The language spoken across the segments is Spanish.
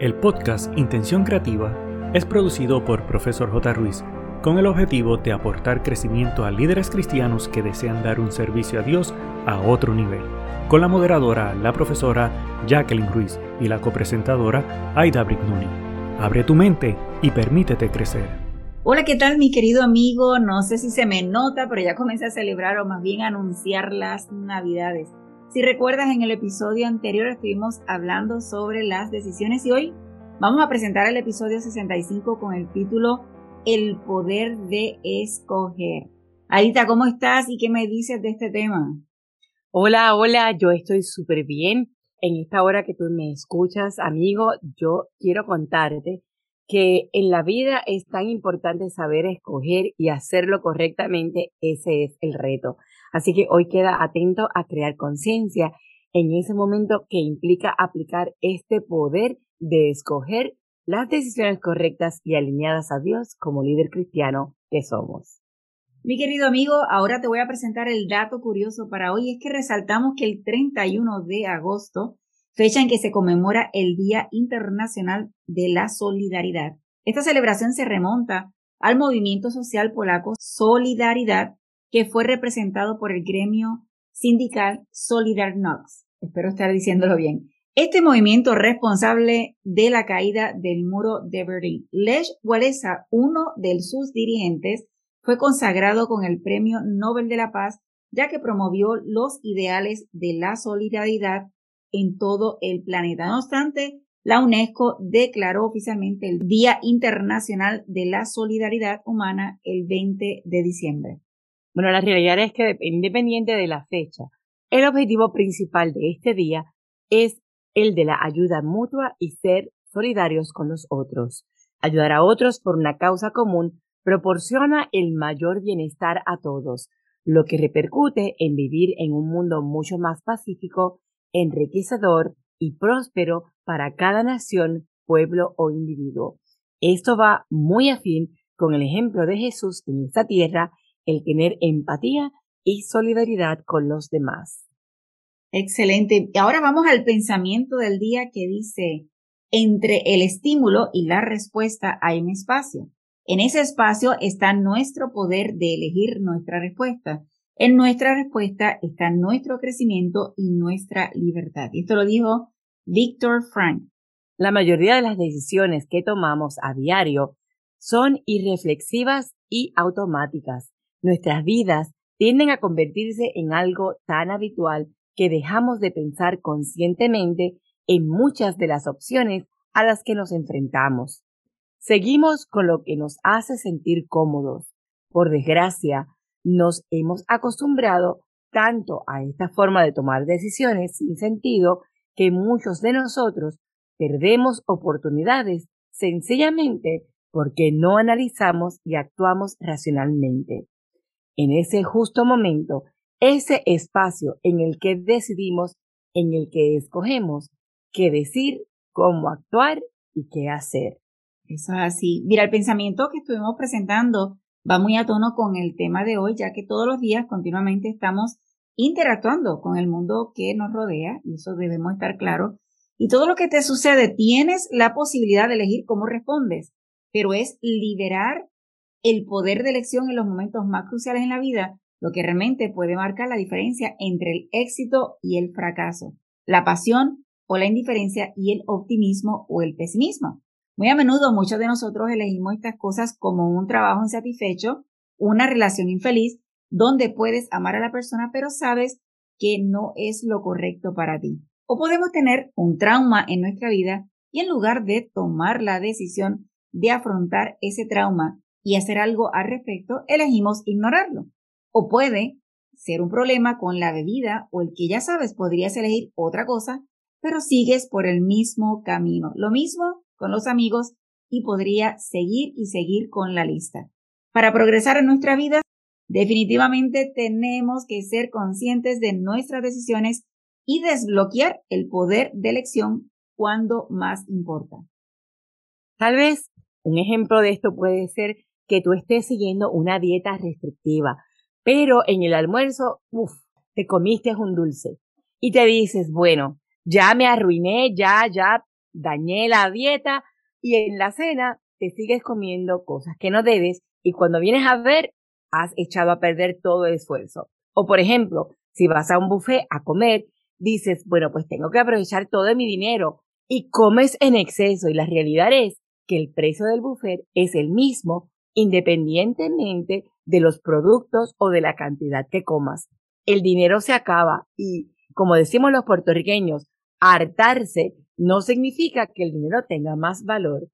El podcast Intención Creativa es producido por Profesor J. Ruiz con el objetivo de aportar crecimiento a líderes cristianos que desean dar un servicio a Dios a otro nivel, con la moderadora, la profesora Jacqueline Ruiz y la copresentadora Aida Brignoni. Abre tu mente y permítete crecer. Hola, ¿qué tal mi querido amigo? No sé si se me nota, pero ya comencé a celebrar o más bien a anunciar las navidades. Si recuerdas, en el episodio anterior estuvimos hablando sobre las decisiones y hoy vamos a presentar el episodio 65 con el título El poder de escoger. Aita, ¿cómo estás y qué me dices de este tema? Hola, hola, yo estoy súper bien. En esta hora que tú me escuchas, amigo, yo quiero contarte que en la vida es tan importante saber escoger y hacerlo correctamente, ese es el reto. Así que hoy queda atento a crear conciencia en ese momento que implica aplicar este poder de escoger las decisiones correctas y alineadas a Dios como líder cristiano que somos. Mi querido amigo, ahora te voy a presentar el dato curioso para hoy. Es que resaltamos que el 31 de agosto, fecha en que se conmemora el Día Internacional de la Solidaridad. Esta celebración se remonta al movimiento social polaco Solidaridad, que fue representado por el gremio sindical Solidarność. Espero estar diciéndolo bien. Este movimiento responsable de la caída del muro de Berlín. Lech Walesa, uno de sus dirigentes, fue consagrado con el Premio Nobel de la Paz, ya que promovió los ideales de la solidaridad en todo el planeta. No obstante, la UNESCO declaró oficialmente el Día Internacional de la Solidaridad Humana el 20 de diciembre. Bueno, la realidad es que independiente de la fecha, el objetivo principal de este día es el de la ayuda mutua y ser solidarios con los otros. Ayudar a otros por una causa común proporciona el mayor bienestar a todos, lo que repercute en vivir en un mundo mucho más pacífico, enriquecedor y próspero para cada nación, pueblo o individuo. Esto va muy afín con el ejemplo de Jesús en esta tierra el tener empatía y solidaridad con los demás. Excelente. Y ahora vamos al pensamiento del día que dice, entre el estímulo y la respuesta hay un espacio. En ese espacio está nuestro poder de elegir nuestra respuesta. En nuestra respuesta está nuestro crecimiento y nuestra libertad. Y esto lo dijo Víctor Frank. La mayoría de las decisiones que tomamos a diario son irreflexivas y automáticas. Nuestras vidas tienden a convertirse en algo tan habitual que dejamos de pensar conscientemente en muchas de las opciones a las que nos enfrentamos. Seguimos con lo que nos hace sentir cómodos. Por desgracia, nos hemos acostumbrado tanto a esta forma de tomar decisiones sin sentido que muchos de nosotros perdemos oportunidades sencillamente porque no analizamos y actuamos racionalmente en ese justo momento, ese espacio en el que decidimos, en el que escogemos qué decir, cómo actuar y qué hacer. Eso es así. Mira, el pensamiento que estuvimos presentando va muy a tono con el tema de hoy, ya que todos los días continuamente estamos interactuando con el mundo que nos rodea, y eso debemos estar claros. Y todo lo que te sucede, tienes la posibilidad de elegir cómo respondes, pero es liberar el poder de elección en los momentos más cruciales en la vida, lo que realmente puede marcar la diferencia entre el éxito y el fracaso, la pasión o la indiferencia y el optimismo o el pesimismo. Muy a menudo muchos de nosotros elegimos estas cosas como un trabajo insatisfecho, una relación infeliz, donde puedes amar a la persona pero sabes que no es lo correcto para ti. O podemos tener un trauma en nuestra vida y en lugar de tomar la decisión de afrontar ese trauma y hacer algo al respecto, elegimos ignorarlo. O puede ser un problema con la bebida o el que ya sabes podrías elegir otra cosa, pero sigues por el mismo camino. Lo mismo con los amigos y podría seguir y seguir con la lista. Para progresar en nuestra vida, definitivamente tenemos que ser conscientes de nuestras decisiones y desbloquear el poder de elección cuando más importa. Tal vez un ejemplo de esto puede ser que tú estés siguiendo una dieta restrictiva, pero en el almuerzo, uff, te comiste un dulce. Y te dices, bueno, ya me arruiné, ya, ya dañé la dieta y en la cena te sigues comiendo cosas que no debes y cuando vienes a ver has echado a perder todo el esfuerzo. O por ejemplo, si vas a un buffet a comer, dices, bueno, pues tengo que aprovechar todo mi dinero y comes en exceso y la realidad es que el precio del buffet es el mismo independientemente de los productos o de la cantidad que comas. El dinero se acaba y, como decimos los puertorriqueños, hartarse no significa que el dinero tenga más valor.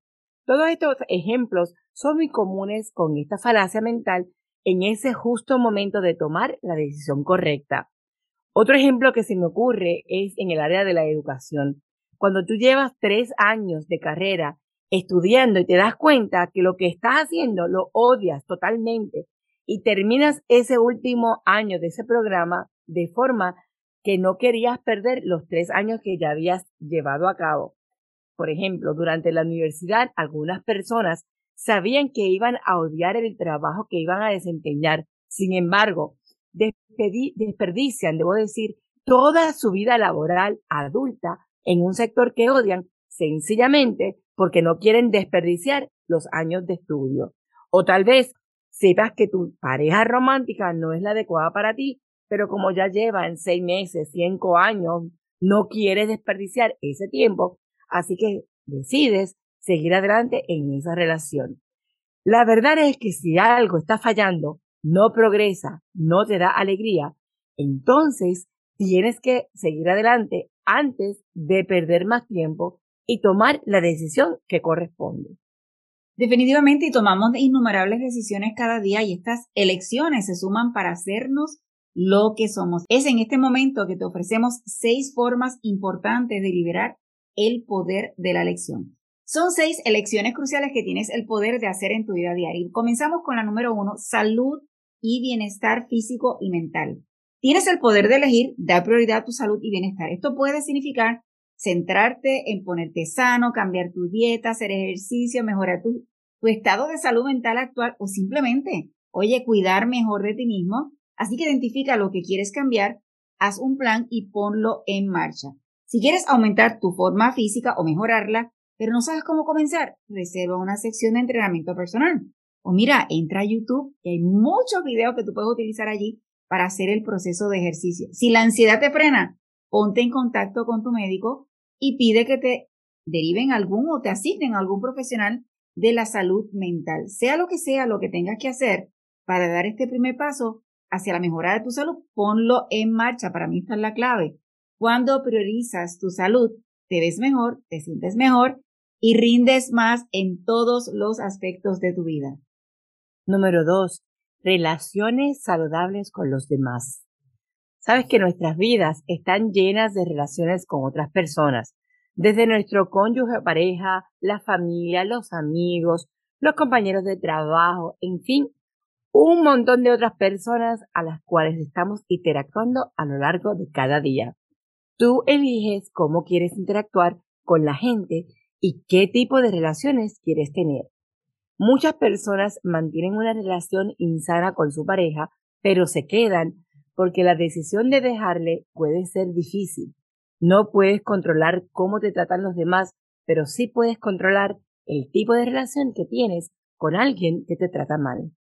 Todos estos ejemplos son muy comunes con esta falacia mental en ese justo momento de tomar la decisión correcta. Otro ejemplo que se me ocurre es en el área de la educación. Cuando tú llevas tres años de carrera estudiando y te das cuenta que lo que estás haciendo lo odias totalmente y terminas ese último año de ese programa de forma que no querías perder los tres años que ya habías llevado a cabo. Por ejemplo, durante la universidad algunas personas sabían que iban a odiar el trabajo que iban a desempeñar. Sin embargo, desperdician, debo decir, toda su vida laboral adulta en un sector que odian sencillamente porque no quieren desperdiciar los años de estudio. O tal vez sepas que tu pareja romántica no es la adecuada para ti, pero como ya lleva seis meses, cinco años, no quieres desperdiciar ese tiempo, así que decides seguir adelante en esa relación. La verdad es que si algo está fallando, no progresa, no te da alegría, entonces tienes que seguir adelante antes de perder más tiempo y tomar la decisión que corresponde. Definitivamente, y tomamos innumerables decisiones cada día y estas elecciones se suman para hacernos lo que somos. Es en este momento que te ofrecemos seis formas importantes de liberar el poder de la elección. Son seis elecciones cruciales que tienes el poder de hacer en tu vida diaria. Comenzamos con la número uno, salud y bienestar físico y mental. Tienes el poder de elegir dar prioridad a tu salud y bienestar. Esto puede significar centrarte en ponerte sano, cambiar tu dieta, hacer ejercicio, mejorar tu, tu estado de salud mental actual o simplemente, oye, cuidar mejor de ti mismo. Así que identifica lo que quieres cambiar, haz un plan y ponlo en marcha. Si quieres aumentar tu forma física o mejorarla, pero no sabes cómo comenzar, reserva una sección de entrenamiento personal. O mira, entra a YouTube y hay muchos videos que tú puedes utilizar allí para hacer el proceso de ejercicio. Si la ansiedad te frena, ponte en contacto con tu médico y pide que te deriven algún o te asignen a algún profesional de la salud mental. Sea lo que sea lo que tengas que hacer para dar este primer paso hacia la mejora de tu salud, ponlo en marcha. Para mí esta es la clave. Cuando priorizas tu salud, te ves mejor, te sientes mejor y rindes más en todos los aspectos de tu vida. Número dos, relaciones saludables con los demás. Sabes que nuestras vidas están llenas de relaciones con otras personas, desde nuestro cónyuge pareja, la familia, los amigos, los compañeros de trabajo, en fin, un montón de otras personas a las cuales estamos interactuando a lo largo de cada día. Tú eliges cómo quieres interactuar con la gente y qué tipo de relaciones quieres tener. Muchas personas mantienen una relación insana con su pareja, pero se quedan porque la decisión de dejarle puede ser difícil. No puedes controlar cómo te tratan los demás, pero sí puedes controlar el tipo de relación que tienes con alguien que te trata mal.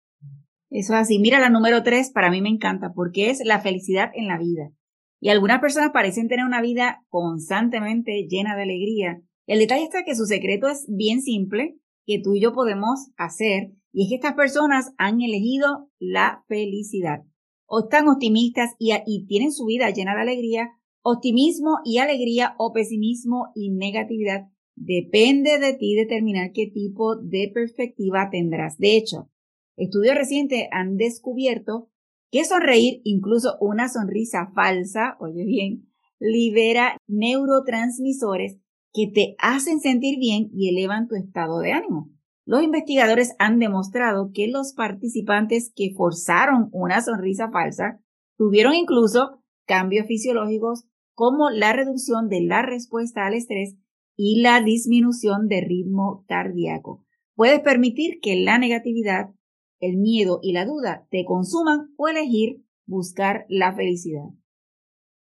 Eso es así. Mira, la número tres para mí me encanta porque es la felicidad en la vida. Y algunas personas parecen tener una vida constantemente llena de alegría. El detalle está que su secreto es bien simple, que tú y yo podemos hacer, y es que estas personas han elegido la felicidad. O están optimistas y, y tienen su vida llena de alegría, optimismo y alegría o pesimismo y negatividad. Depende de ti determinar qué tipo de perspectiva tendrás. De hecho, estudios recientes han descubierto que sonreír, incluso una sonrisa falsa, oye bien, libera neurotransmisores que te hacen sentir bien y elevan tu estado de ánimo. Los investigadores han demostrado que los participantes que forzaron una sonrisa falsa tuvieron incluso cambios fisiológicos como la reducción de la respuesta al estrés y la disminución de ritmo cardíaco. Puedes permitir que la negatividad el miedo y la duda te consuman o elegir buscar la felicidad.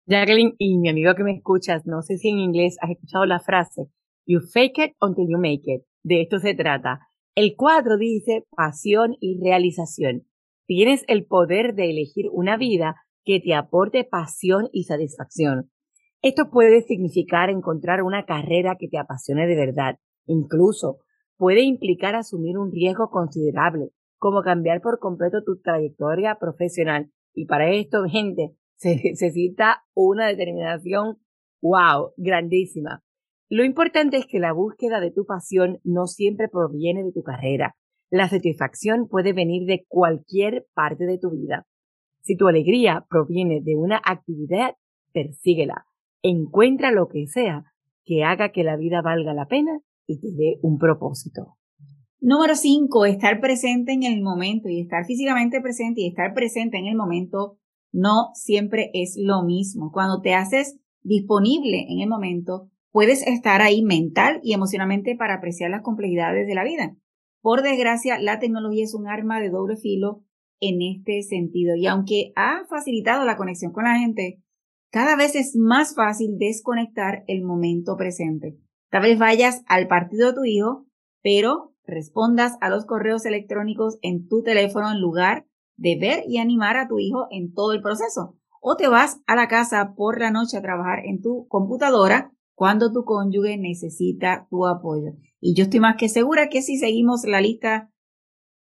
Jacqueline y mi amigo que me escuchas, no sé si en inglés has escuchado la frase You fake it until you make it. De esto se trata. El 4 dice pasión y realización. Tienes el poder de elegir una vida que te aporte pasión y satisfacción. Esto puede significar encontrar una carrera que te apasione de verdad. Incluso puede implicar asumir un riesgo considerable, como cambiar por completo tu trayectoria profesional. Y para esto, gente, se necesita una determinación, wow, grandísima. Lo importante es que la búsqueda de tu pasión no siempre proviene de tu carrera. La satisfacción puede venir de cualquier parte de tu vida. Si tu alegría proviene de una actividad, persíguela. Encuentra lo que sea que haga que la vida valga la pena y te dé un propósito. Número 5. Estar presente en el momento y estar físicamente presente y estar presente en el momento no siempre es lo mismo. Cuando te haces disponible en el momento, puedes estar ahí mental y emocionalmente para apreciar las complejidades de la vida. Por desgracia, la tecnología es un arma de doble filo en este sentido y aunque ha facilitado la conexión con la gente, cada vez es más fácil desconectar el momento presente. Tal vez vayas al partido de tu hijo, pero respondas a los correos electrónicos en tu teléfono en lugar de ver y animar a tu hijo en todo el proceso. O te vas a la casa por la noche a trabajar en tu computadora cuando tu cónyuge necesita tu apoyo. Y yo estoy más que segura que si seguimos la lista,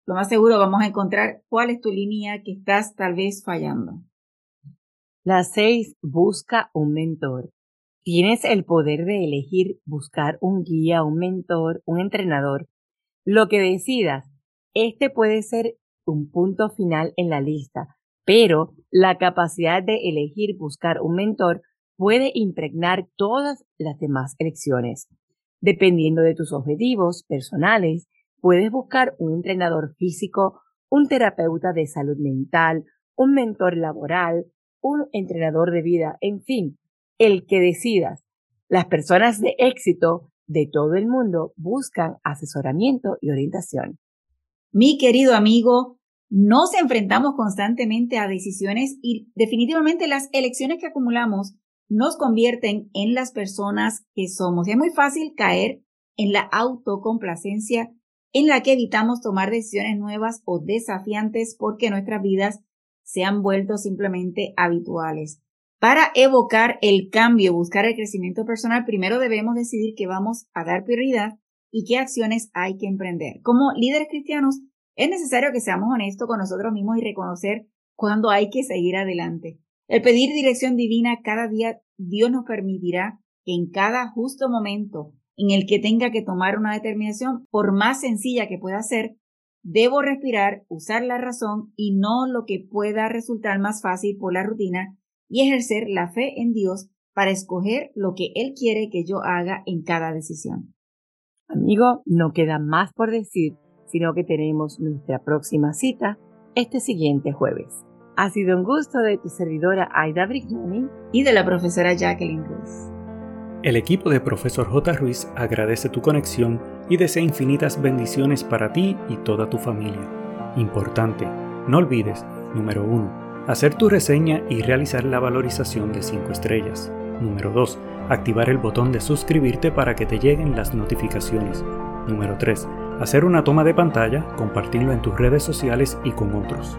lo más seguro vamos a encontrar cuál es tu línea que estás tal vez fallando. La 6. Busca un mentor. Tienes el poder de elegir buscar un guía, un mentor, un entrenador. Lo que decidas, este puede ser un punto final en la lista, pero la capacidad de elegir buscar un mentor puede impregnar todas las demás elecciones. Dependiendo de tus objetivos personales, puedes buscar un entrenador físico, un terapeuta de salud mental, un mentor laboral, un entrenador de vida, en fin, el que decidas. Las personas de éxito de todo el mundo buscan asesoramiento y orientación. Mi querido amigo, nos enfrentamos constantemente a decisiones y definitivamente las elecciones que acumulamos nos convierten en las personas que somos. es muy fácil caer en la autocomplacencia en la que evitamos tomar decisiones nuevas o desafiantes porque nuestras vidas se han vuelto simplemente habituales. Para evocar el cambio, buscar el crecimiento personal, primero debemos decidir que vamos a dar prioridad y qué acciones hay que emprender. Como líderes cristianos, es necesario que seamos honestos con nosotros mismos y reconocer cuándo hay que seguir adelante. El pedir dirección divina cada día, Dios nos permitirá que en cada justo momento en el que tenga que tomar una determinación, por más sencilla que pueda ser, debo respirar, usar la razón y no lo que pueda resultar más fácil por la rutina y ejercer la fe en Dios para escoger lo que Él quiere que yo haga en cada decisión. Amigo, no queda más por decir, sino que tenemos nuestra próxima cita este siguiente jueves. Ha sido un gusto de tu servidora Aida Brignoni y de la profesora Jacqueline Ruiz. El equipo de Profesor J. Ruiz agradece tu conexión y desea infinitas bendiciones para ti y toda tu familia. Importante, no olvides, número 1, hacer tu reseña y realizar la valorización de 5 estrellas. Número 2, activar el botón de suscribirte para que te lleguen las notificaciones. Número 3, hacer una toma de pantalla, compartirlo en tus redes sociales y con otros.